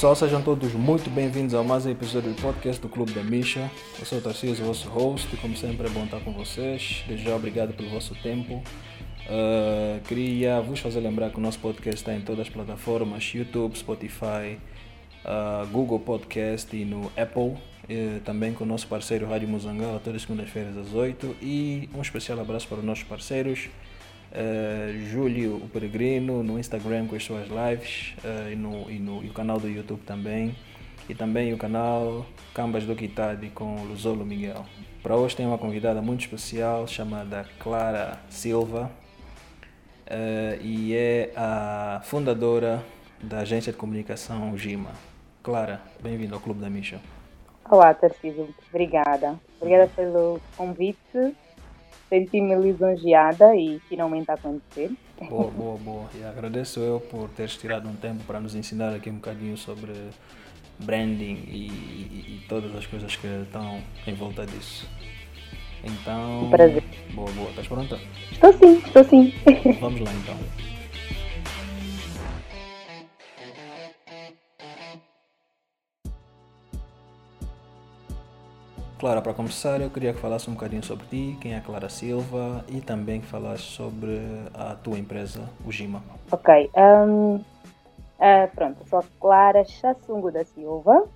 pessoal, sejam todos muito bem-vindos a mais um episódio do podcast do Clube da Misha. Eu sou o Tarcísio, vosso host, e como sempre é bom estar com vocês. Desde já obrigado pelo vosso tempo. Uh, queria vos fazer lembrar que o nosso podcast está em todas as plataformas, YouTube, Spotify, uh, Google Podcast e no Apple. Uh, também com o nosso parceiro Rádio Muzangala, todas as segundas-feiras às 8. E um especial abraço para os nossos parceiros. Uh, Júlio o Peregrino no Instagram com as suas lives uh, e, no, e, no, e o canal do YouTube também e também o canal Cambas do Quitade com Luzolo Miguel. Para hoje tem uma convidada muito especial chamada Clara Silva uh, e é a fundadora da agência de comunicação Gima. Clara, bem-vinda ao Clube da Misha. Olá, Tarcísio. Obrigada. Obrigada pelo convite senti-me lisonjeada e finalmente a acontecer. Boa, boa, boa. E agradeço eu por teres tirado um tempo para nos ensinar aqui um bocadinho sobre branding e, e, e todas as coisas que estão em volta disso. Então. Um prazer. Boa, boa. Estás pronta? Estou sim, estou sim. Vamos lá então. Clara, para começar, eu queria que falasse um bocadinho sobre ti, quem é a Clara Silva e também que falasse sobre a tua empresa, o Gima. Ok. Um, uh, pronto, eu sou a Clara Chassungo da Silva,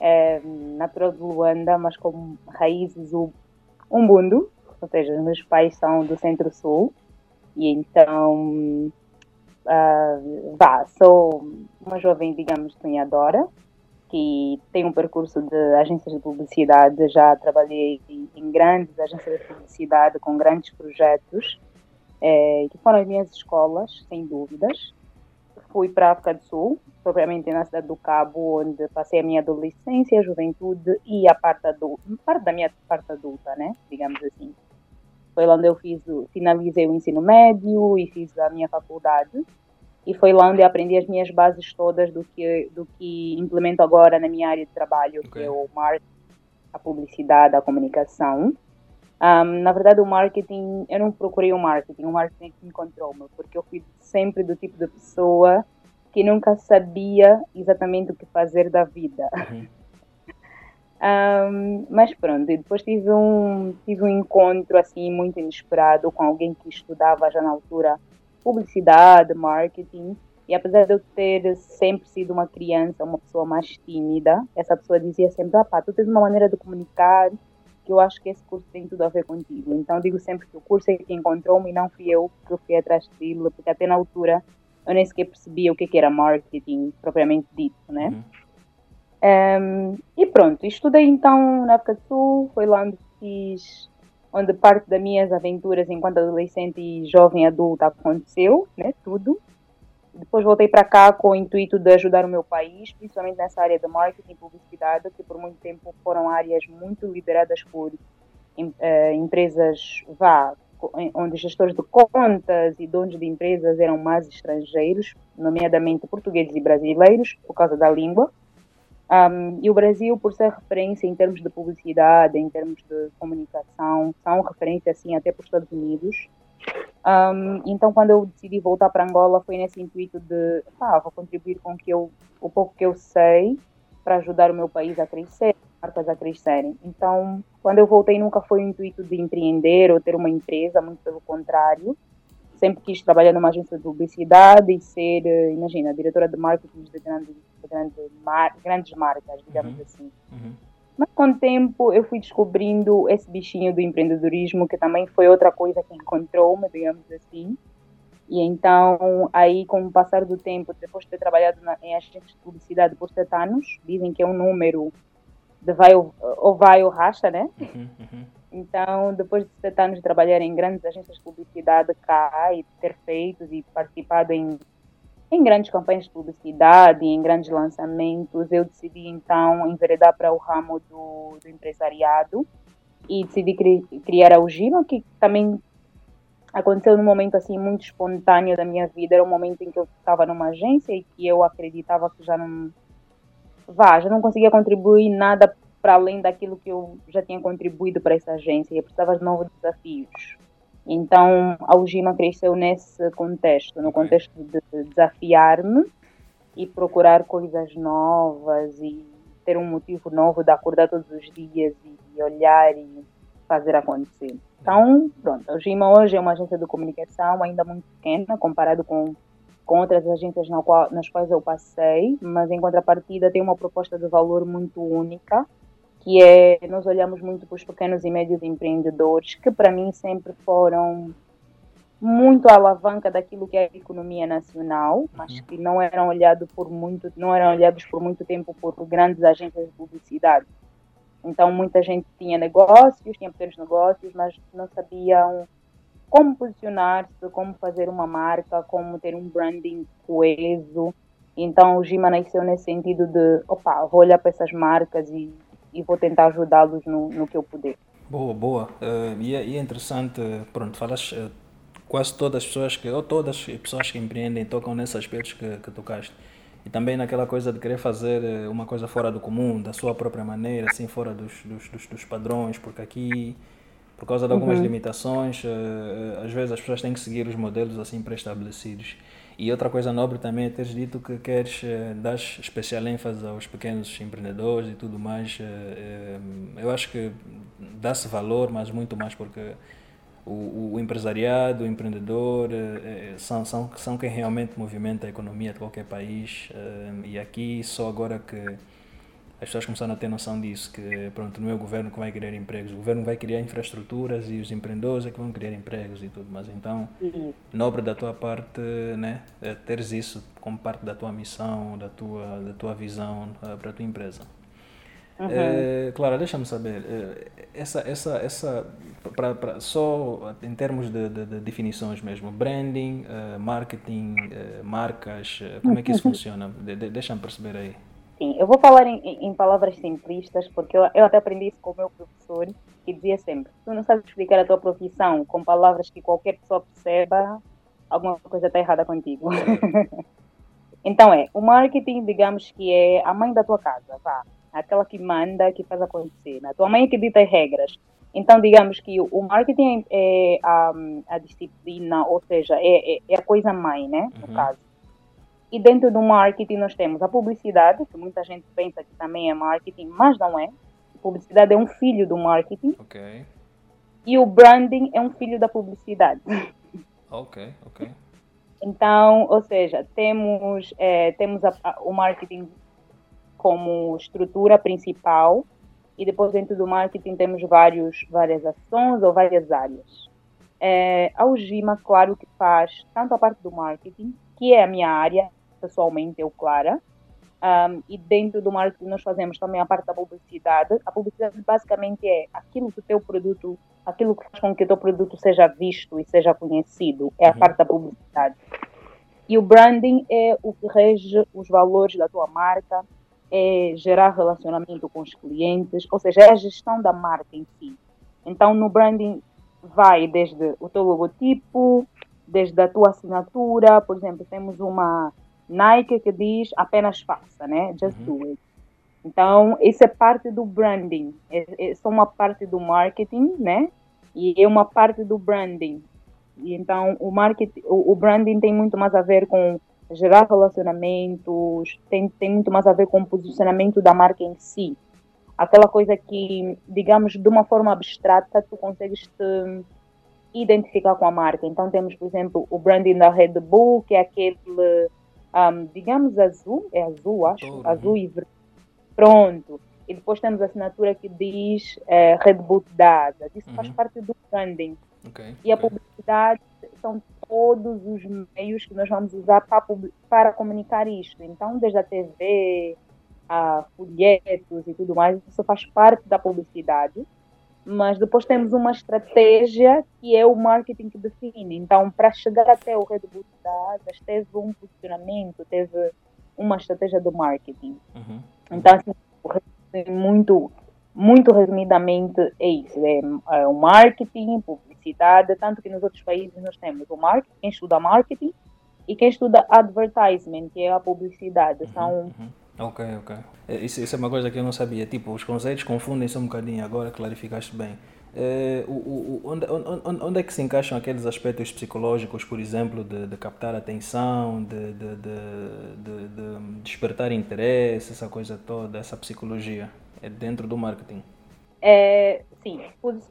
é, natural de Luanda, mas com raízes umbundo, ou seja, meus pais são do Centro-Sul e então uh, vá, sou uma jovem, digamos, sonhadora que tem um percurso de agências de publicidade, já trabalhei em grandes agências de publicidade com grandes projetos, é, que foram as minhas escolas, sem dúvidas. Fui para a África do Sul, propriamente na cidade do Cabo, onde passei a minha adolescência, a juventude e a parte, adulta, parte da minha parte adulta, né? digamos assim. Foi lá onde eu fiz, finalizei o ensino médio e fiz a minha faculdade e foi lá onde aprendi as minhas bases todas do que, do que implemento agora na minha área de trabalho, okay. que é o marketing, a publicidade, a comunicação. Um, na verdade, o marketing, eu não procurei o marketing, o marketing encontrou-me, porque eu fui sempre do tipo de pessoa que nunca sabia exatamente o que fazer da vida. Uhum. Um, mas pronto, depois tive um, tive um encontro assim muito inesperado com alguém que estudava já na altura publicidade, marketing. E apesar de eu ter sempre sido uma criança, uma pessoa mais tímida, essa pessoa dizia sempre: ah, pá, tu tens uma maneira de comunicar que eu acho que esse curso tem tudo a ver contigo. Então digo sempre que o curso é que encontrou-me e não fui eu que fui atrás dele, porque até na altura eu nem sequer percebia o que, era marketing propriamente dito, né? Uhum. Um, e pronto, estudei então na África do Sul, foi lá onde fiz onde parte das minhas aventuras enquanto adolescente e jovem adulta aconteceu, né, tudo. Depois voltei para cá com o intuito de ajudar o meu país, principalmente nessa área de marketing e publicidade, que por muito tempo foram áreas muito lideradas por uh, empresas, vá, onde gestores de contas e donos de empresas eram mais estrangeiros, nomeadamente portugueses e brasileiros, por causa da língua. Um, e o Brasil, por ser referência em termos de publicidade, em termos de comunicação, são referência assim até para os Estados Unidos. Um, então, quando eu decidi voltar para Angola, foi nesse intuito de, vou contribuir com que eu, o pouco que eu sei para ajudar o meu país a crescer, marcas a crescerem. Então, quando eu voltei, nunca foi o intuito de empreender ou ter uma empresa, muito pelo contrário sempre quis trabalhar numa agência de publicidade e ser, eh, imagina, diretora de marketing de, grande, de grande mar, grandes marcas, digamos uhum. assim. Uhum. Mas com o tempo eu fui descobrindo esse bichinho do empreendedorismo, que também foi outra coisa que encontrou-me, digamos assim. E então, aí, com o passar do tempo, depois de ter trabalhado na, em agências de publicidade por sete anos, dizem que é um número de vai ou, ou vai ou racha, né? Uhum, uhum. Então, depois de sete anos de trabalhar em grandes agências de publicidade cá e ter feito e participado em, em grandes campanhas de publicidade, em grandes lançamentos, eu decidi então enveredar para o ramo do, do empresariado e decidi cri, criar a Ugima, que também aconteceu num momento assim muito espontâneo da minha vida. Era um momento em que eu estava numa agência e que eu acreditava que já não vá, já não conseguia contribuir nada para além daquilo que eu já tinha contribuído para essa agência eu precisava de novos desafios. Então, a Ugima cresceu nesse contexto, no contexto de desafiar-me e procurar coisas novas e ter um motivo novo de acordar todos os dias e olhar e fazer acontecer. Então, pronto, a Gima hoje é uma agência de comunicação ainda muito pequena comparado com, com outras agências na qual, nas quais eu passei, mas em contrapartida tem uma proposta de valor muito única, que é, nós olhamos muito para os pequenos e médios empreendedores, que para mim sempre foram muito a alavanca daquilo que é a economia nacional, mas uhum. que não eram olhados por muito, não eram olhados por muito tempo por grandes agências de publicidade. Então muita gente tinha negócios, tinha pequenos negócios, mas não sabiam como posicionar-se, como fazer uma marca, como ter um branding coeso. Então o Gima nasceu nesse sentido de, opa, vou olhar para essas marcas e, e vou tentar ajudá-los no, no que eu puder. Boa, boa. Uh, e, é, e, é, interessante, pronto, falas uh, quase todas as pessoas que, ou todas as pessoas que empreendem tocam nesses aspectos que, que tocaste. E também naquela coisa de querer fazer eh, uma coisa fora do comum, da sua própria maneira, assim, fora dos, dos, dos, dos padrões, porque aqui, por causa de algumas uhum. limitações, às vezes as pessoas têm que seguir os modelos assim pré-estabelecidos. E outra coisa nobre também é teres dito que queres uh, dar especial ênfase aos pequenos empreendedores e tudo mais. Uh, eu acho que dá-se valor, mas muito mais porque o, o empresariado, o empreendedor eh, eh, são, são, são quem realmente movimenta a economia de qualquer país eh, e aqui só agora que as pessoas começaram a ter noção disso, que pronto, não é o governo que vai criar empregos, o governo vai criar infraestruturas e os empreendedores é que vão criar empregos e tudo, mas então, uhum. nobre da tua parte, né, teres isso como parte da tua missão, da tua, da tua visão para a tua empresa. Uhum. É, Clara, deixa-me saber, essa, essa, essa pra, pra, só em termos de, de, de definições mesmo, branding, uh, marketing, uh, marcas, uh, como é que isso funciona? De, de, Deixa-me perceber aí. Sim, eu vou falar em, em palavras simplistas, porque eu, eu, até aprendi isso com o meu professor, que dizia sempre, tu não sabes explicar a tua profissão com palavras que qualquer pessoa perceba, alguma coisa está errada contigo. então é, o marketing, digamos que é a mãe da tua casa, vá. Aquela que manda, que faz acontecer. A tua mãe é que dita as regras. Então, digamos que o marketing é a, a disciplina, ou seja, é, é, é, a coisa mãe, né? No uhum. caso. E dentro do marketing nós temos a publicidade, que muita gente pensa que também é marketing, mas não é. A publicidade é um filho do marketing. Ok. E o branding é um filho da publicidade. Ok, ok. Então, ou seja, temos, é, temos a, a, o marketing como estrutura principal, e depois dentro do marketing temos vários, várias ações ou várias áreas. É, a Ugima, claro que faz tanto a parte do marketing, que é a minha área, pessoalmente eu, Clara, um, e dentro do marketing nós fazemos também a parte da publicidade. A publicidade basicamente é aquilo que o teu produto, aquilo que faz com que o teu produto seja visto e seja conhecido, é a uhum. parte da publicidade. E o branding é o que rege os valores da tua marca, é gerar relacionamento com os clientes, ou seja, é a gestão da marca em si. Então, no branding vai desde o teu logotipo, desde a tua assinatura, por exemplo, temos uma Nike que diz apenas faça, né? Just uhum. do it. Então, isso é parte do branding, é, é só uma parte do marketing, né? E é uma parte do branding. E então, o marketing, o, o branding tem muito mais a ver com gerar relacionamentos, tem, tem muito mais a ver com o posicionamento da marca em si. Aquela coisa que, digamos, de uma forma abstrata, tu consegues te identificar com a marca. Então, temos, por exemplo, o branding da Red Bull, que é aquele, um, digamos, azul, é azul, acho, uhum. azul e verde. Pronto. E depois temos a assinatura que diz é, Red Bull Dada. Isso uhum. faz parte do branding. Okay, e a publicidade são todos os meios que nós vamos usar para, para comunicar isto. Então, desde a TV, a folhetos e tudo mais, isso faz parte da publicidade. Mas depois temos uma estratégia que é o marketing que define. Então, para chegar até o Red Bull Dadas, teve um posicionamento, teve uma estratégia do marketing. Uhum. Então, assim, muito, muito resumidamente, é isso: é, é o marketing, publicidade, tanto que nos outros países nós temos o marketing, quem estuda marketing e quem estuda advertisement, que é a publicidade. Uhum, São uhum. Ok, ok. É, isso, isso, é uma coisa que eu não sabia. Tipo, os conceitos confundem-se um bocadinho agora, clarificaste bem. É, o, o, onde, onde, onde, é que se encaixam aqueles aspectos psicológicos, por exemplo, de, de captar atenção, de, de, de, de, despertar interesse, essa coisa toda, essa psicologia? É dentro do marketing? É, sim,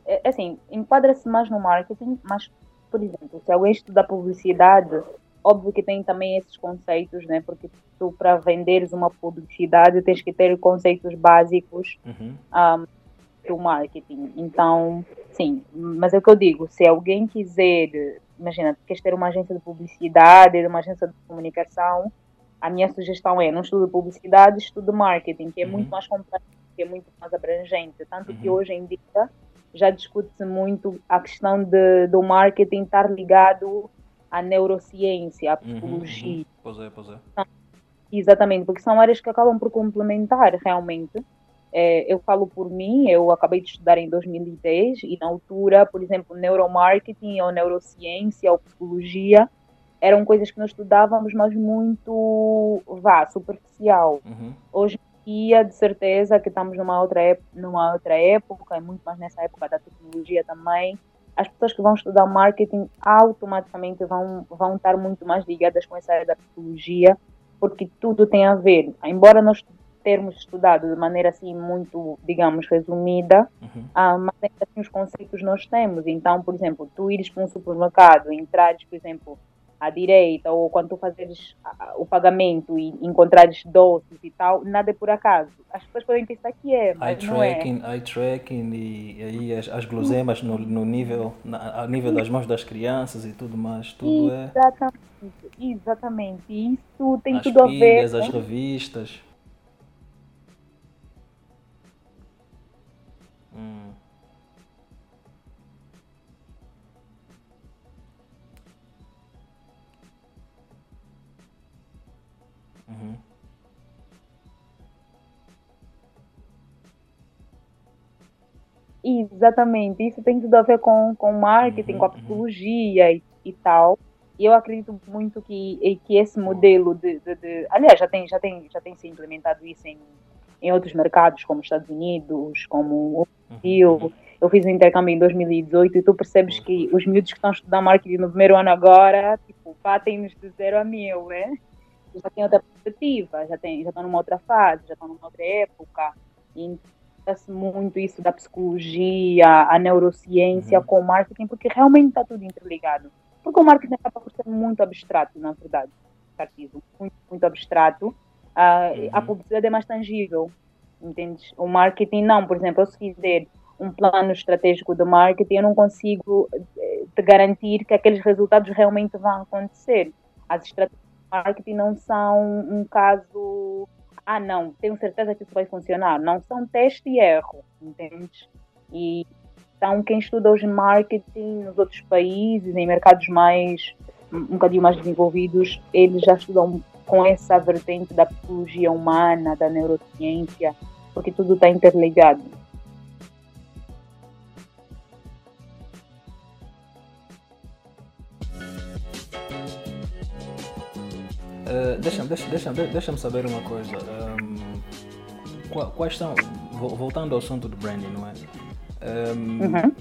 é, assim, enquadra-se mais no marketing, mas, por exemplo, se alguém estuda publicidade, óbvio que tem também esses conceitos, né? Porque tu, para venderes uma publicidade, tens que ter conceitos básicos. Uhum. Um, do marketing. Então, sim, mas é o que eu digo, se alguém quiser, imagina, queres ter uma agência de publicidade, uma agência de comunicação, a minha sugestão é não estude publicidade, estude marketing, que é uhum. muito mais complexo, que é muito mais abrangente. Tanto uhum. que hoje em dia já discute-se muito a questão de, do marketing estar ligado à neurociência, à uhum, psicologia. Uhum. Pois é, pois é. Exatamente, porque são áreas que acabam por complementar realmente. É, eu falo por mim, eu acabei de estudar em 2010 e na altura, por exemplo, neuromarketing ou neurociência ou psicologia eram coisas que nós estudávamos, mas muito, vá, superficial. Uhum. Hoje em dia, de certeza que estamos numa outra, numa outra época, muito mais nessa época da tecnologia também, as pessoas que vão estudar marketing automaticamente vão, vão estar muito mais ligadas com essa área da psicologia, porque tudo tem a ver. Embora nós termos estudado de maneira assim muito, digamos, resumida, uhum. ah, mas assim os conceitos nós temos. Então, por exemplo, tu ires para um supermercado, entrares, por exemplo, à direita, ou quando tu fazeres o pagamento e encontrares doces e tal, nada é por acaso. As pessoas podem pensar que é, mas eye não tracking, é. Eye tracking e aí as, as guloseimas no, no nível, na, a nível das mãos das crianças e tudo mais, tudo exatamente, é... Exatamente, exatamente. Isso tem as tudo pilhas, a ver... as revistas... Uhum. Exatamente, isso tem tudo a ver com, com marketing, uhum, com a uhum. psicologia e, e tal. E eu acredito muito que, que esse modelo de, de, de, Aliás, já tem, já, tem, já tem se implementado isso em, em outros mercados, como Estados Unidos, como o Brasil. Uhum. Eu fiz um intercâmbio em 2018 e tu percebes que os miúdos que estão a estudar marketing no primeiro ano agora, tipo, batem-nos de zero a mil, né? Já têm outra perspectiva, já, tem, já estão numa outra fase, já estão numa outra época. Se muito isso da psicologia, a neurociência uhum. com o marketing, porque realmente está tudo interligado. Porque o marketing acaba por ser muito abstrato, na verdade, muito, muito abstrato uhum. A publicidade é mais tangível, entende? O marketing não, por exemplo, eu se fizer um plano estratégico de marketing, eu não consigo eh, te garantir que aqueles resultados realmente vão acontecer. As estratégias marketing não são um caso, ah não, tenho certeza que isso vai funcionar. Não são teste e erro, entende? E então quem estuda hoje marketing nos outros países, em mercados mais um bocadinho mais desenvolvidos, eles já estudam com essa vertente da psicologia humana, da neurociência, porque tudo está interligado. Uh, Deixa-me deixa, deixa, deixa saber uma coisa. Um, quais são, voltando ao assunto do branding, não é? Um, uhum.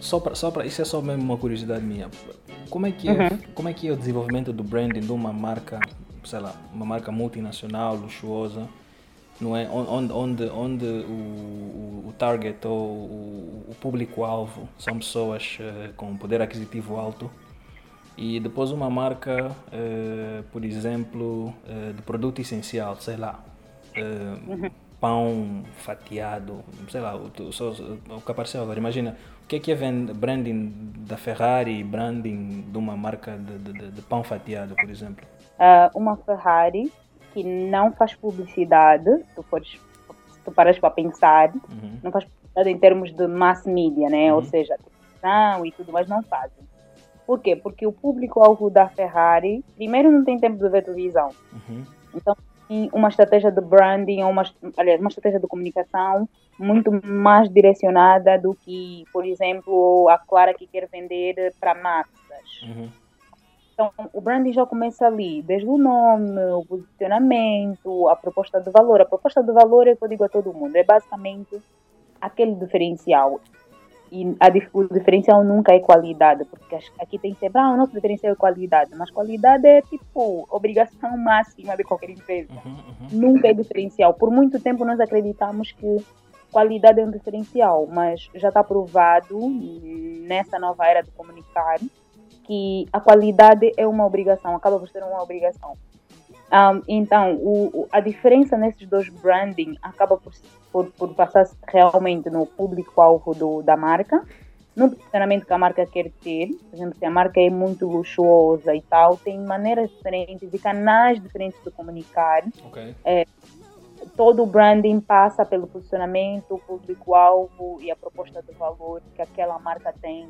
Só para, só isso é só mesmo uma curiosidade minha. Como é que é, uhum. como é que é o desenvolvimento do branding de uma marca, sei lá, uma marca multinacional, luxuosa, não é? Onde, onde, onde o, o target ou o, o público-alvo são pessoas uh, com poder aquisitivo alto e depois uma marca, uh, por exemplo, uh, de produto essencial, sei lá, uhum. pão fatiado, sei lá, o, o, o que apareceu agora. Imagina, o que é que é branding da Ferrari e branding de uma marca de, de, de pão fatiado, por exemplo? Uh, uma Ferrari que não faz publicidade, se tu, fores, se tu paras para pensar, uhum. não faz publicidade em termos de mass media, né? Uhum. Ou seja, televisão e tudo mais não fazem. Por quê? Porque o público-alvo da Ferrari, primeiro, não tem tempo de ver televisão. Uhum. Então, uma estratégia de branding, uma, aliás, uma estratégia de comunicação muito mais direcionada do que, por exemplo, a Clara que quer vender para massas. Uhum. Então, o branding já começa ali, desde o nome, o posicionamento, a proposta de valor. A proposta de valor é o que eu digo a todo mundo, é basicamente aquele diferencial. E a, o diferencial nunca é qualidade, porque aqui tem sempre, ah, o nosso diferencial é qualidade, mas qualidade é tipo obrigação máxima de qualquer empresa. Uhum, uhum. Nunca é diferencial. Por muito tempo nós acreditamos que qualidade é um diferencial, mas já está provado nessa nova era de comunicar que a qualidade é uma obrigação, acaba por ser uma obrigação. Um, então, o, a diferença nesses dois branding acaba por, por, por passar realmente no público-alvo da marca, no posicionamento que a marca quer ter. Por exemplo, se a marca é muito luxuosa e tal, tem maneiras diferentes e canais diferentes de comunicar. Okay. É, todo o branding passa pelo posicionamento, o público-alvo e a proposta de valor que aquela marca tem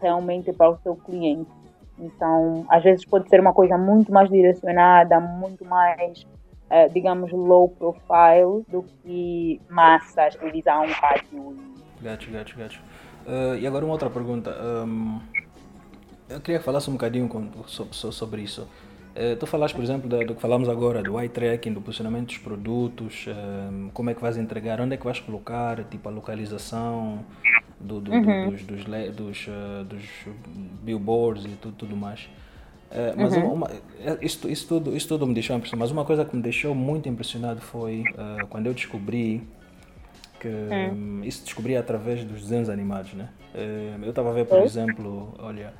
realmente para o seu cliente. Então, às vezes pode ser uma coisa muito mais direcionada, muito mais, uh, digamos, low profile do que massas, televisão, rádio. Gato, gato, gato. Uh, e agora uma outra pergunta. Um, eu queria falar um bocadinho com, sobre, sobre isso. Uh, tu falaste, por exemplo, do, que falamos agora, do eye tracking, do posicionamento dos produtos, um, como é que vais entregar, onde é que vais colocar, tipo a localização, do, do, uhum. dos, dos, dos, uh, dos, billboards e tudo, tudo mais. Mas uhum. uma, isso, isso, tudo, isso tudo me deixou impressionado. Mas uma coisa que me deixou muito impressionado foi quando eu descobri que um, isso descobri através dos desenhos animados, né? eu estava a ver, por exemplo, olha,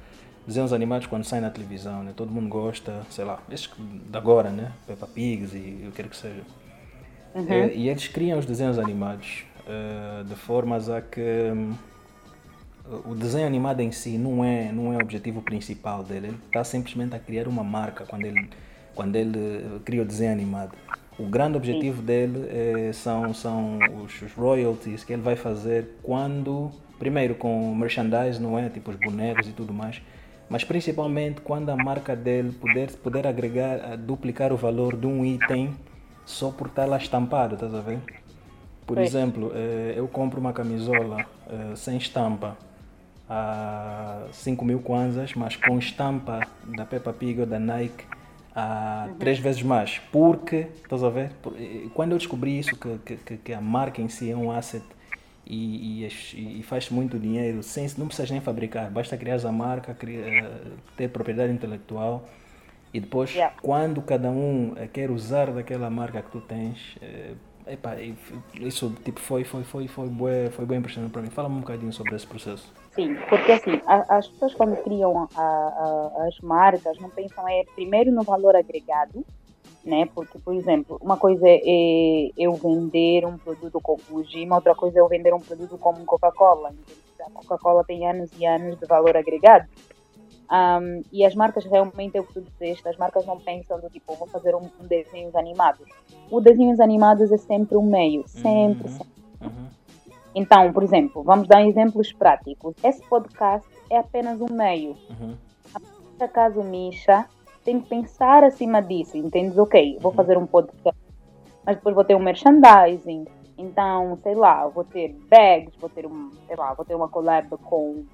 desenhos animados quando saem na televisão, né? Todo mundo gosta, sei lá, esses de agora, né? Peppa Pigs e o que quer que seja. Uhum. e eles criam os desenhos animados de formas a que um, o desenho animado em si não é, não é o objetivo principal dele. Ele está simplesmente a criar uma marca quando ele, quando ele eh, cria o desenho animado. O grande objetivo dele é, são, são os, os, royalties que ele vai fazer quando, primeiro com merchandise, não é? Tipo os bonecos e tudo mais, mas principalmente quando a marca dele puder, puder agregar, duplicar o valor de um item só por estar lá estampado, estás a ver? Por exemplo, eh, eu compro uma camisola sem estampa a 5 mil kwanzas, mas com estampa da Peppa Pig ou da Nike a uhum. três vezes mais. Porque, estás a ver? Quando eu descobri isso, que, que, que a marca em si é um asset e, e, e faz muito dinheiro, sem, não precisas nem fabricar, basta criar a marca, criar, ter propriedade intelectual. E depois, yeah. quando cada um eh, quer usar daquela marca que tu tens, eh, Epa, isso tipo, foi, foi, foi, foi, bem, foi bem impressionante para mim. Fala-me um bocadinho sobre esse processo. Sim, porque assim, a, as pessoas quando criam a, a, as marcas não pensam é primeiro no valor agregado, né? Porque, por exemplo, uma coisa é eu vender um produto como Gima, outra coisa é eu vender um produto como Coca-Cola. A Coca-Cola tem anos e anos de valor agregado. Um, e as marcas realmente é o que tu disseste, as marcas não pensam do tipo, vou fazer um, um desenhos animados. O desenhos animados é sempre um meio, sempre, uhum. sempre. Uhum. Então, por exemplo, vamos dar exemplos práticos. Esse podcast é apenas um meio. Uhum. A Misha tem que pensar acima disso, entendes? Ok, vou uhum. fazer um podcast, mas depois vou ter um merchandising. Então, sei lá, vou ter bags, vou ter um, sei lá, vou ter uma collab com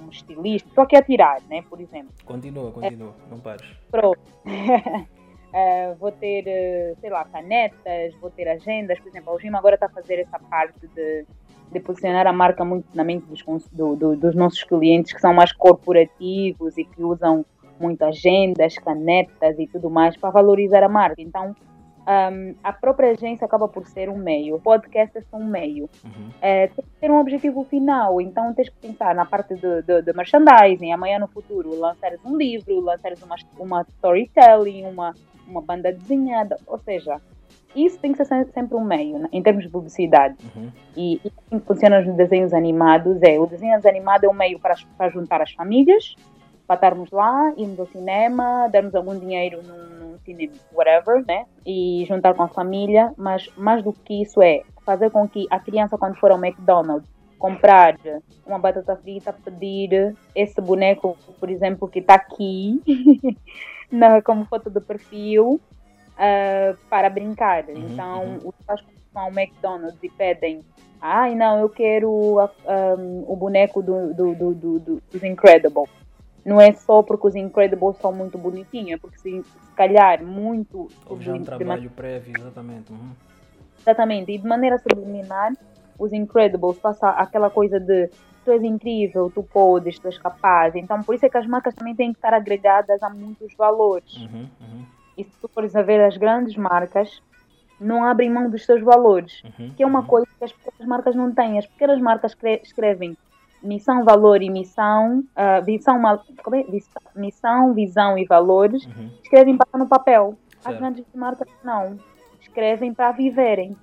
um estilista, só que tirar, né? Por exemplo. Continua, continua, é, não pares. Pronto. uh, vou ter, uh, sei lá, canetas, vou ter agendas, por exemplo, o Gima agora está a fazer essa parte de, de posicionar a marca muito na mente dos, do, do, dos nossos clientes que são mais corporativos e que usam muito agendas, canetas e tudo mais para valorizar a marca. Então, um, a própria agência acaba por ser um meio, o podcast é só um meio. Uhum. É, tem que ter um objetivo final, então tens que pensar na parte de, de, de merchandising, amanhã no futuro lançares um livro, lançares uma, uma storytelling, uma, uma banda desenhada, ou seja, isso tem que ser sempre um meio, né, em termos de publicidade. Uhum. E, e assim que funciona nos desenhos animados é, o desenho animado é um meio para, para juntar as famílias, para estarmos lá, irmos ao cinema, darmos algum dinheiro num, num cinema, whatever, né? E juntar com a família, mas mais do que isso é fazer com que a criança, quando for ao McDonald's, comprar uma batata frita, pedir esse boneco, por exemplo, que está aqui, na, como foto do perfil, uh, para brincar. Uhum, então, uhum. os pais vão ao McDonald's e pedem ai não, eu quero um, o boneco do, do, do, do, dos Incredibles não é só porque os Incredibles são muito bonitinhos, é porque se, se calhar muito. Houve já um trabalho prévio, exatamente. Uhum. Exatamente, e de maneira subliminar os Incredibles, passa aquela coisa de tu és incrível, tu podes, tu és capaz. Então, por isso é que as marcas também têm que estar agregadas a muitos valores. Uhum, uhum. E se tu fores a ver as grandes marcas, não abrem mão dos seus valores, Uhum, que é uma uhum. coisa que as pequenas marcas não têm. As pequenas marcas escre- escrevem missão, valor e missão, missão, mal- como é? Missão, visão e valores, Uhum. escrevem para no papel. As Certo. grandes marcas não, escrevem para viverem.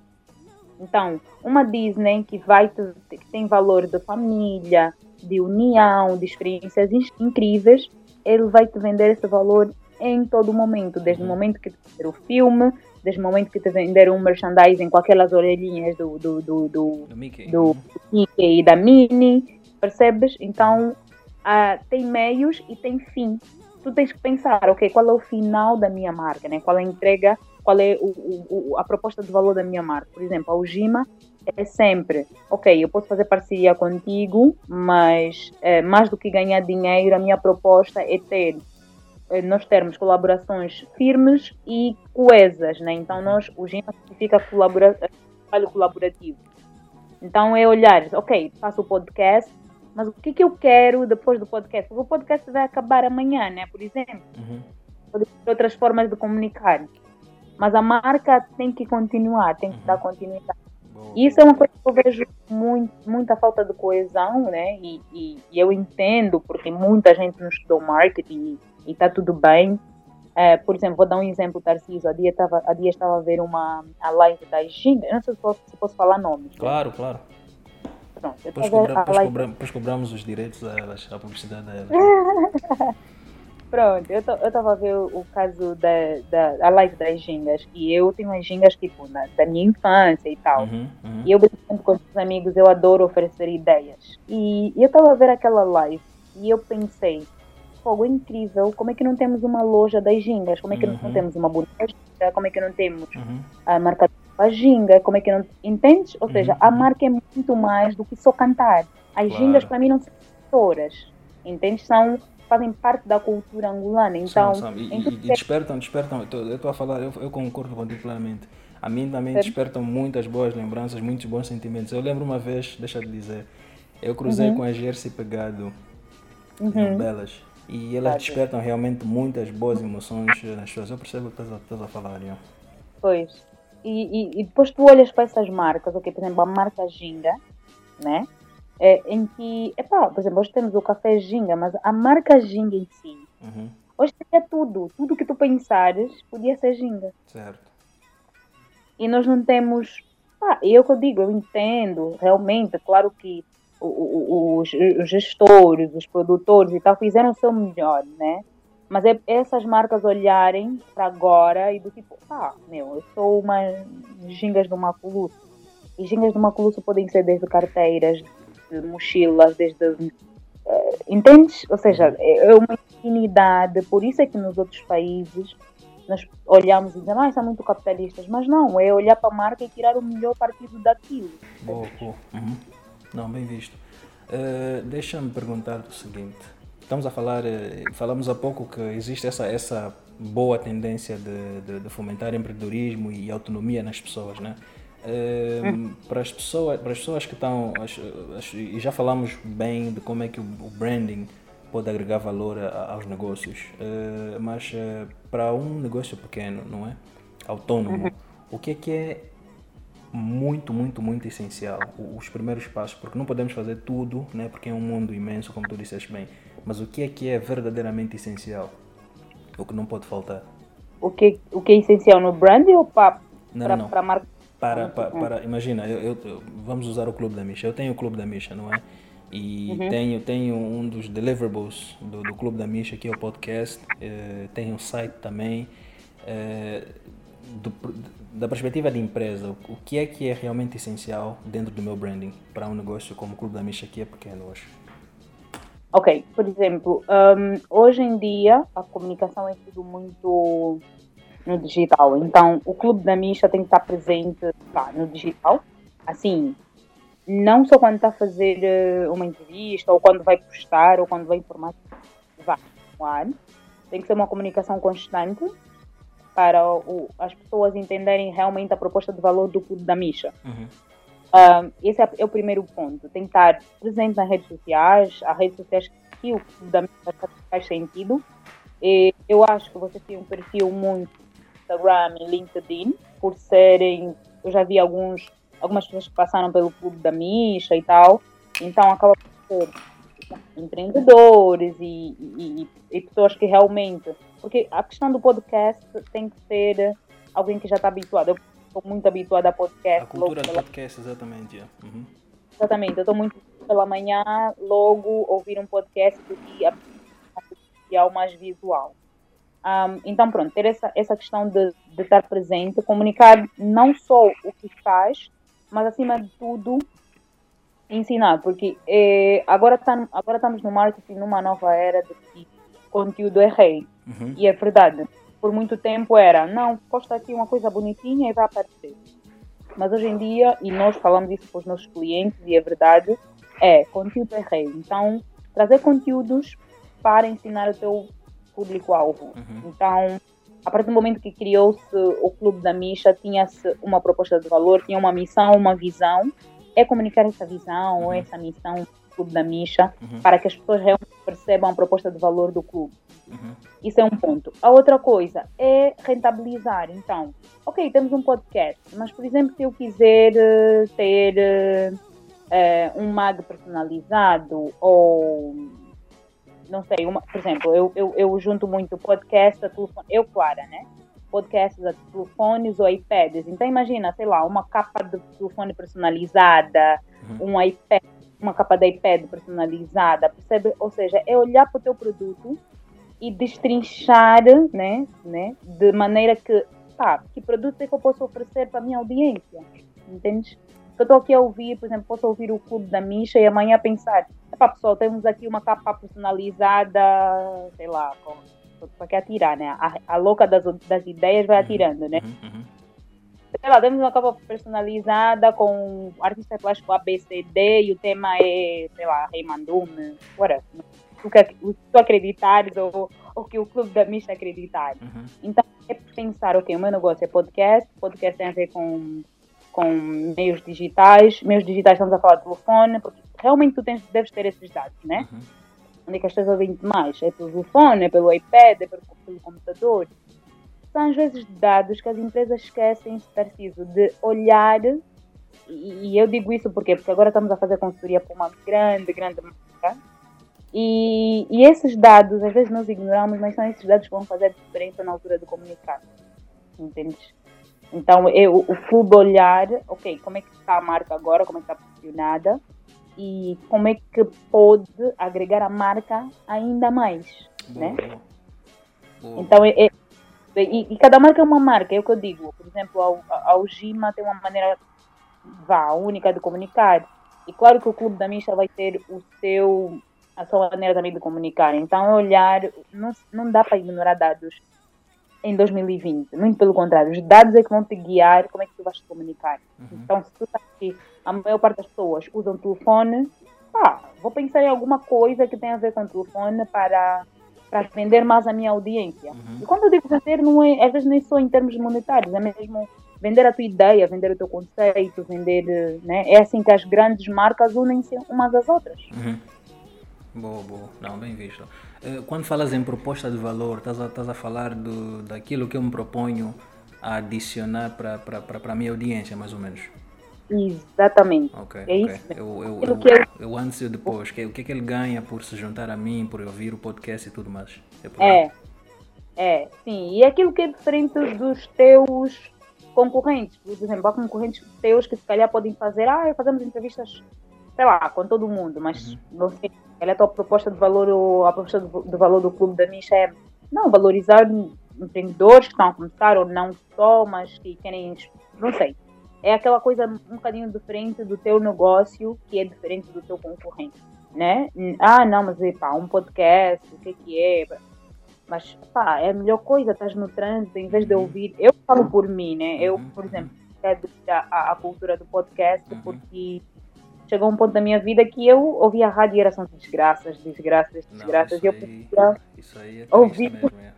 Então, uma Disney que vai que tem valor de família, de união, de experiências in- incríveis, ele vai te vender esse valor em todo momento, desde o Uhum. momento que te vender o filme, desde o momento que te vender um merchandising com aquelas orelhinhas do, do, do, do, Do Mickey. do Uhum. Mickey e da Minnie, percebes? Então, ah, tem meios e tem fim. Tu tens que pensar, ok, qual é o final da minha marca, né? Qual é a entrega, qual é o, o- a proposta de valor da minha marca. Por exemplo, a Ujima é sempre, ok, eu posso fazer parceria contigo, mas eh, mais do que ganhar dinheiro, a minha proposta é ter eh, nós termos colaborações firmes e coesas, né? Então nós, o GIMA significa colabora trabalho colaborativo. Então é olhar, ok, faço o podcast, mas o que, que eu quero depois do podcast? Porque o podcast vai acabar amanhã, né? Por exemplo, Uhum. outras formas de comunicar. Mas a marca tem que continuar, tem que Uhum. dar continuidade. Boa, E isso é uma coisa que eu vejo muito, muita falta de coesão, né? E, e, e eu entendo, porque muita gente não estudou marketing e está tudo bem. É, por exemplo, vou dar um exemplo, Tarcísio. A dia estava a, dia estava a ver uma a live da Ginga. Não sei se posso, se posso falar nomes. né? Claro, claro. Pronto, Depois, cobra, depois, cobra, depois cobramos os direitos a elas, a publicidade a elas. Pronto, eu estava a ver o, caso da, da a live das gingas e eu tenho as gingas tipo na, da minha infância e tal. Uhum, uhum. E eu brinco com os amigos, eu adoro oferecer ideias. E, eu estava a ver aquela live e eu pensei, fogo, é incrível, como é que não temos uma loja das gingas? Como é que Uhum. não temos uma boneca? Como é que não temos Uhum. a marca da ginga? Como é que não... Entendes? Ou seja, Uhum, a marca é muito mais do que só cantar. As Claro. gingas para mim não são cantoras, entendes? São, fazem parte da cultura angolana. Então, São, são. E, e- tudo e despertam, despertam. Eu estou a falar, eu, eu concordo contigo plenamente. A mim também Certo. despertam muitas boas lembranças, muitos bons sentimentos. Eu lembro uma vez, deixa te dizer, eu cruzei Uhum. com a Jersey Pegado Uhum. no Belas e elas bem. despertam realmente muitas boas emoções nas pessoas. Eu percebo o que estás a, estás a falar, Ian. Pois. E, e, e depois tu olhas para essas marcas, ok, por exemplo, a marca Ginga, né? É, em que, epá, por exemplo, hoje temos o café Ginga, mas a marca Ginga em si, Uhum, hoje é tudo, tudo que tu pensares podia ser Ginga. certo. E nós não temos, pá, e é o que eu digo, eu entendo, realmente, claro que os gestores, os produtores e tal fizeram o seu melhor, né? Mas é essas marcas olharem para agora e do tipo, ah, meu, eu sou uma gingas do Maculuço. E gingas do Maculuço podem ser desde carteiras, de mochilas, desde. eh, entendes? Ou seja, é é uma infinidade. Por isso é que nos outros países nós olhamos e dizemos, ah, são muito capitalistas. Mas não, é olhar para a marca e tirar o melhor partido daquilo. Boa, boa. Uhum. Não, bem visto. Eh, Deixa-me perguntar o seguinte. Estamos a falar, eh, falamos há pouco que existe essa, essa boa tendência de, de, de fomentar empreendedorismo e autonomia nas pessoas, né? Eh, para, as pessoas, para as pessoas que estão, as- as- e já falamos bem de como é que o, o branding pode agregar valor a- aos negócios, eh, mas eh, para um negócio pequeno, não é? Autônomo, o que é que é muito, muito, muito essencial. Os primeiros passos, porque não podemos fazer tudo, né? Porque é um mundo imenso, como tu disseste bem. Mas o que é que é verdadeiramente essencial? O que não pode faltar? O que, o que é essencial no branding ou para Não, para não. para a marca? Para, para, para- imagina, eu, eu- eu- vamos usar o Clube da Misha. Eu tenho o Clube da Misha, não é? E tenho, tenho um dos deliverables do, do Clube da Misha, que é o podcast. eh, tenho um site também. eh, do- da perspectiva de empresa, o que é que é realmente essencial dentro do meu branding para um negócio como o Clube da Misha, que é pequeno hoje? Ok, por exemplo, hum, hoje em dia a comunicação é tudo muito no digital. Então, o Clube da Misha tem que estar presente pá, no digital. Assim, não só quando está a fazer eh, uma entrevista, ou quando vai postar, ou quando vai informar. Vai. Tem que ser uma comunicação constante para o- as pessoas entenderem realmente a proposta de valor do Clube da Misha. Uhum. Um, esse é, é, o primeiro ponto. Tem que estar presente nas redes sociais, as redes sociais que o da faz sentido. E eu acho que você tem um perfil muito Instagram e LinkedIn, por serem. Eu já vi alguns, algumas pessoas que passaram pelo clube da Misha e tal, então acaba por ser empreendedores e, e, e, pessoas que realmente. Porque a questão do podcast tem que ser alguém que já está habituado. Eu estou muito habituada a podcast. A cultura do podcast, exatamente. É. Uhum. Exatamente, eu estou muito pela manhã, logo ouvir um podcast do que a mais visual. Um, então, pronto, ter essa, essa questão de, de estar presente, comunicar não só o que faz, mas acima de tudo ensinar, porque eh, agora, tá, agora estamos no marketing numa nova era de que conteúdo é rei. Uhum. E é verdade. Por muito tempo era, não, posta aqui uma coisa bonitinha e vai aparecer. Mas hoje em dia, e nós falamos isso para os nossos clientes, e é verdade, é, conteúdo é rei. Então, trazer conteúdos para ensinar o teu público-alvo. Uhum. Então, a partir do momento que criou-se o Clube da Misha, tinha-se uma proposta de valor, tinha uma missão, uma visão, é comunicar essa visão uhum. ou essa missão Clube da Misha uhum. para que as pessoas realmente percebam a proposta de valor do clube. Uhum. Isso é um ponto. A outra coisa é rentabilizar. Então, ok, temos um podcast, mas, por exemplo, se eu quiser uh, ter uh, um mag personalizado ou não sei, uma, por exemplo, eu, eu, eu junto muito podcast a telefone, eu, Clara, né? Podcasts a telefones ou iPads. Então, imagina, sei lá, uma capa de telefone personalizada, uhum. um iPad, uma capa de iPad personalizada, percebe? Ou seja, é olhar para o teu produto e destrinchar, né, né, de maneira que, tá, que produto é que eu posso oferecer para a minha audiência, entende? eu estou aqui a ouvir, por exemplo, posso ouvir o Clube da Misha e amanhã pensar, epá pessoal, temos aqui uma capa personalizada, sei lá, para que atirar, né? A, a louca das, das ideias vai uhum, atirando, né? Uhum, uhum. Sei lá, temos uma capa personalizada com artista plástico ABCD e o tema é, sei lá, Rei Mandume, whatever. O que, o que tu acreditares ou o que o Clube da Misha acreditar. Uhum. Então, é pensar, ok, o meu negócio é podcast, podcast tem a ver com com meios digitais. Meios digitais estamos a falar de telefone, porque realmente tu tens, deves ter esses dados, né? Uhum. Onde é que estás ouvindo mais? É pelo telefone, é pelo iPad, é pelo, pelo computador. São às vezes dados que as empresas esquecem se preciso de olhar, e, e, eu digo isso porque porque agora estamos a fazer consultoria para uma grande, grande marca, e, e esses dados às vezes nós ignoramos, mas são esses dados que vão fazer a diferença na altura de comunicar. Entendes? Então, eu, o clube olhar, ok, como é que está a marca agora, como é que está posicionada e como é que pode agregar a marca ainda mais, boa, né? Boa. Então, é, é e, e, cada marca é uma marca, é o que eu digo. Por exemplo, a, a Ugima tem uma maneira vá, única de comunicar. E claro que o Clube da Misha vai ter o seu, a sua maneira também de comunicar. Então, olhar, não, não dá para ignorar dados em 2020. Muito pelo contrário, os dados é que vão te guiar como é que tu vais te comunicar. Uhum. Então, se tu sabes que a maior parte das pessoas usam telefone, ah, vou pensar em alguma coisa que tenha a ver com o telefone para, para vender mais a minha audiência. Uhum. E quando eu digo vender, não é, às vezes nem só em termos monetários, é mesmo vender a tua ideia, vender o teu conceito, vender. Né? É assim que as grandes marcas unem-se umas às outras. Uhum. Boa, boa. Não, bem visto. Eh, quando falas em proposta de valor, estás a, estás a falar do, daquilo que eu me proponho a adicionar para a minha audiência, mais ou menos? Exatamente. Ok, é okay. isso. Eu, eu, eu, eu, eu antes e depois, que, o que é que ele ganha por se juntar a mim, por ouvir o podcast e tudo mais? É, é, é, sim. E aquilo que é diferente dos teus concorrentes. Por exemplo, há concorrentes teus que se calhar podem fazer, ah, fazemos entrevistas sei lá, com todo mundo, mas uhum. não sei, ela é a tua proposta de valor, ou a proposta de, valor do clube da Misha é não, valorizar empreendedores que estão a começar ou não só, mas que querem, não sei. É aquela coisa um bocadinho diferente do teu negócio, que é diferente do teu concorrente, né? Ah, não, mas pá, um podcast, o que é que é? Mas, pá, é a melhor coisa, estás no trânsito, em vez de uhum. ouvir. Eu falo por mim, né? Eu, uhum. por exemplo, quero a, a cultura do podcast porque chegou um ponto da minha vida que eu ouvia a rádio e era só desgraças, desgraças, desgraças. Não, isso, aí, eu isso aí é ouvir. Mesmo, é.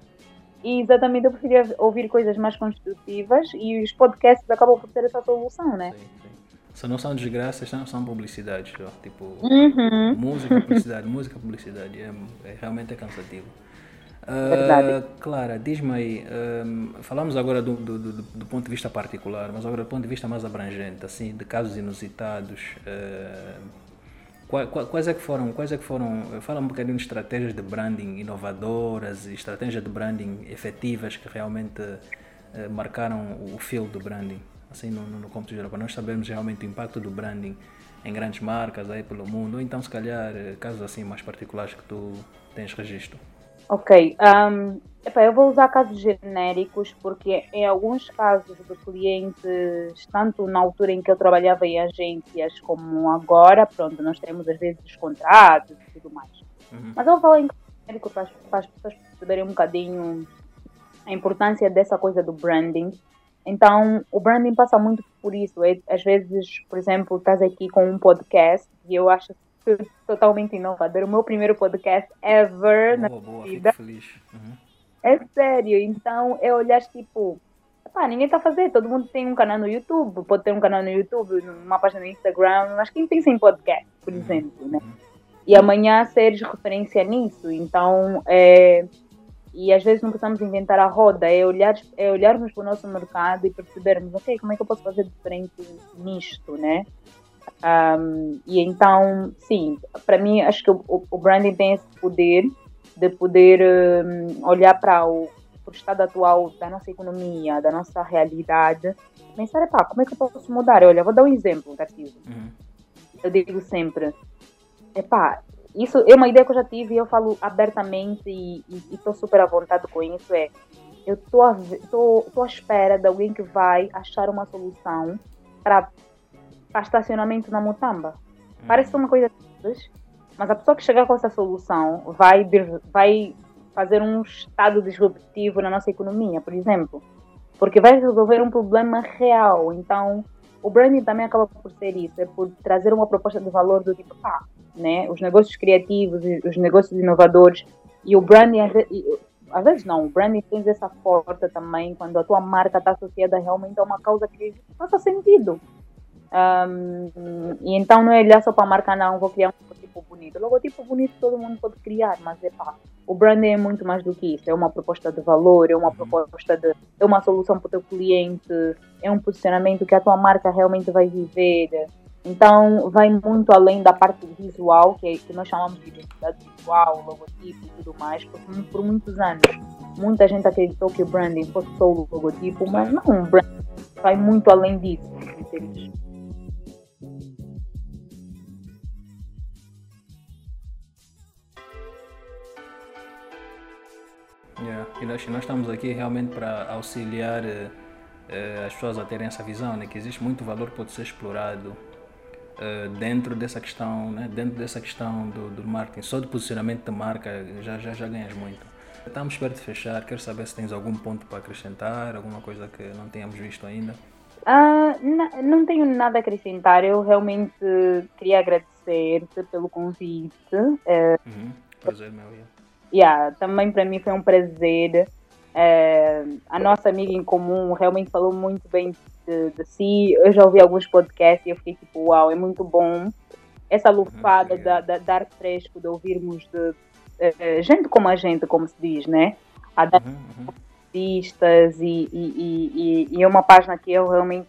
E exatamente, eu preferia ouvir coisas mais construtivas e os podcasts acabam por ter essa solução, né? Sim, sim. Se não são desgraças, não são publicidades. Ó. Tipo, Uhum. música, publicidade, música, publicidade. É, é- realmente é cansativo. Verdade. Clara, diz-me aí, ahm, falamos agora do, do, do, do ponto de vista particular, mas agora do ponto de vista mais abrangente, assim, de casos inusitados, qua- quais é que foram, quais é que foram, fala um bocadinho de estratégias de branding inovadoras e estratégias de branding efetivas que realmente eh, marcaram o fio do branding, assim, no, no, no cômputo geral, para nós sabermos realmente o impacto do branding em grandes marcas aí pelo mundo, ou então se calhar eh, casos assim mais particulares que tu tens registro. Ok. Um, eu vou usar casos genéricos porque em alguns casos de clientes, tanto na altura em que eu trabalhava em agências como agora, pronto, nós temos às vezes contratos e tudo mais. Uhum. Mas eu vou falar em genérico para, as- para as pessoas perceberem um bocadinho a importância dessa coisa do branding. Então, o branding passa muito por isso. É, às vezes, por exemplo, estás aqui com um podcast e eu acho totalmente inovador. O meu primeiro podcast ever na Boa, boa, vida. fico feliz. Uhum. É sério, então é olhar tipo, pá, ninguém tá fazendo, todo mundo tem um canal no YouTube, pode ter um canal no YouTube, uma página no Instagram, mas quem pensa em podcast, por Uhum. exemplo, né? E amanhã seres referência nisso, então é, e às vezes não precisamos inventar a roda, é, olhar, é olharmos para o nosso mercado e percebermos, ok, como é que eu posso fazer diferente nisto, né? Um, e então, sim, para mim, acho que o- o branding tem esse poder de poder um, olhar para o, para o estado atual da nossa economia, da nossa realidade, pensar, epá, como é que eu posso mudar? Olha, vou dar um exemplo, Tarcísio. Uhum. Eu digo sempre, epá, isso é uma ideia que eu já tive e eu falo abertamente e estou super à vontade com isso, é, eu estou à, ve- tô, tô à espera de alguém que vai achar uma solução para para estacionamento na Mutamba. Parece uma coisa simples, mas a pessoa que chegar com essa solução vai, vai fazer um estado disruptivo na nossa economia, por exemplo. Porque vai resolver um problema real. Então, o branding também acaba por ser isso, é por trazer uma proposta de valor do tipo, pá, né? Os negócios criativos, os negócios inovadores e o branding, às ve- às vezes não, o branding tem essa força também quando a tua marca está associada realmente a uma causa que faça sentido. Um, e então não é olhar só para a marca, não, vou criar um logotipo bonito. Logotipo bonito todo mundo pode criar, mas é pá, o branding é muito mais do que isso. É uma proposta de valor, é uma proposta de. é uma solução para o teu cliente, é um posicionamento que a tua marca realmente vai viver. Então vai muito além da parte visual, que, é, que nós chamamos de identidade visual, logotipo e tudo mais, porque por muitos anos muita gente acreditou que o branding fosse só o logotipo, mas não, o branding vai muito além disso. entende? E nós, nós estamos aqui realmente para auxiliar eh, as pessoas a terem essa visão, né? que existe muito valor que pode ser explorado eh, dentro dessa questão, né? dentro dessa questão do, do marketing. Só do posicionamento de marca já, já, já ganhas muito. Estamos perto de fechar, quero saber se tens algum ponto para acrescentar, alguma coisa que não tenhamos visto ainda. Na- não tenho nada a acrescentar. Eu realmente queria agradecer-te pelo convite. Eh, Uhum. Prazer meu. yeah. Yeah, também para mim foi um prazer. Eh, a nossa amiga em comum realmente falou muito bem de, de si. Eu já ouvi alguns podcasts e eu fiquei tipo, uau, é muito bom. Essa lufada da, da, de ar fresco, de ouvirmos de eh, gente como a gente, como se diz, né? A dar Uhum, uhum. artistas e, e, e, e- e é uma página que eu realmente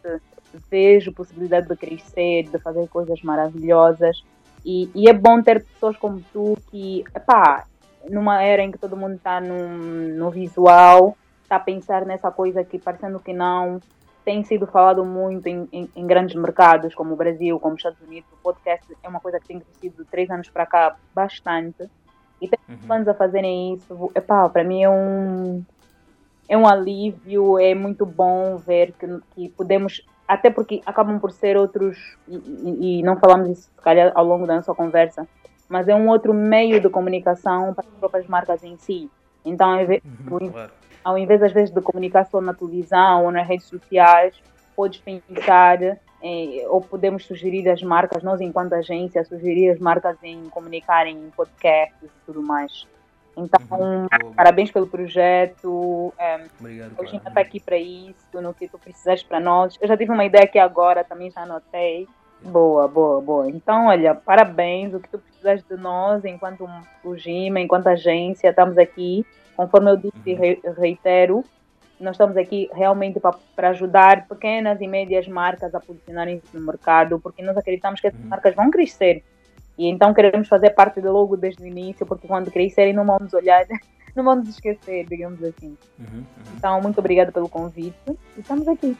vejo possibilidade de crescer, de fazer coisas maravilhosas e, e é bom ter pessoas como tu que, epá, numa era em que todo mundo está no, no visual, está a pensar nessa coisa que parecendo que não tem sido falado muito em, em, em grandes mercados como o Brasil, como os Estados Unidos, o podcast é uma coisa que tem crescido de três anos para cá bastante. Uhum. fãs a fazerem isso, epá, para mim é um é um alívio, é muito bom ver que, que podemos, até porque acabam por ser outros, e, e- e não falamos isso se calhar ao longo da nossa conversa, mas é um outro meio de comunicação para as próprias marcas em si. Então, ao invés, Uhum, ao invés às vezes de comunicar só na televisão ou nas redes sociais, podes pensar eh, ou podemos sugerir as marcas, nós enquanto agência, sugerir as marcas em comunicarem em podcasts e tudo mais. Então, uhum. parabéns pelo projeto. É, Obrigado. A gente está aqui para isso, no que tu precisares para nós. Eu já tive uma ideia aqui agora, também já anotei. Boa, boa, boa. Então, olha, parabéns. O que tu precisares de nós, enquanto o GIMA, enquanto agência, estamos aqui. Conforme eu disse uhum. reitero, nós estamos aqui realmente para ajudar pequenas e médias marcas a posicionarem-se no mercado, porque nós acreditamos que essas uhum. marcas vão crescer. E então queremos fazer parte do logo desde o início, porque quando crescerem não vamos olhar, não vamos esquecer, digamos assim. Uhum, uhum. Então, muito obrigada pelo convite e estamos aqui.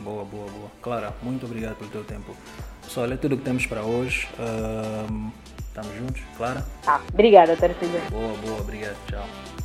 Boa, boa, boa. Clara, muito obrigado pelo teu tempo. Pessoal, é tudo que temos para hoje. Uh, estamos juntos, Clara? Ah, obrigada, Tarcísio. Boa, boa, obrigado. Tchau.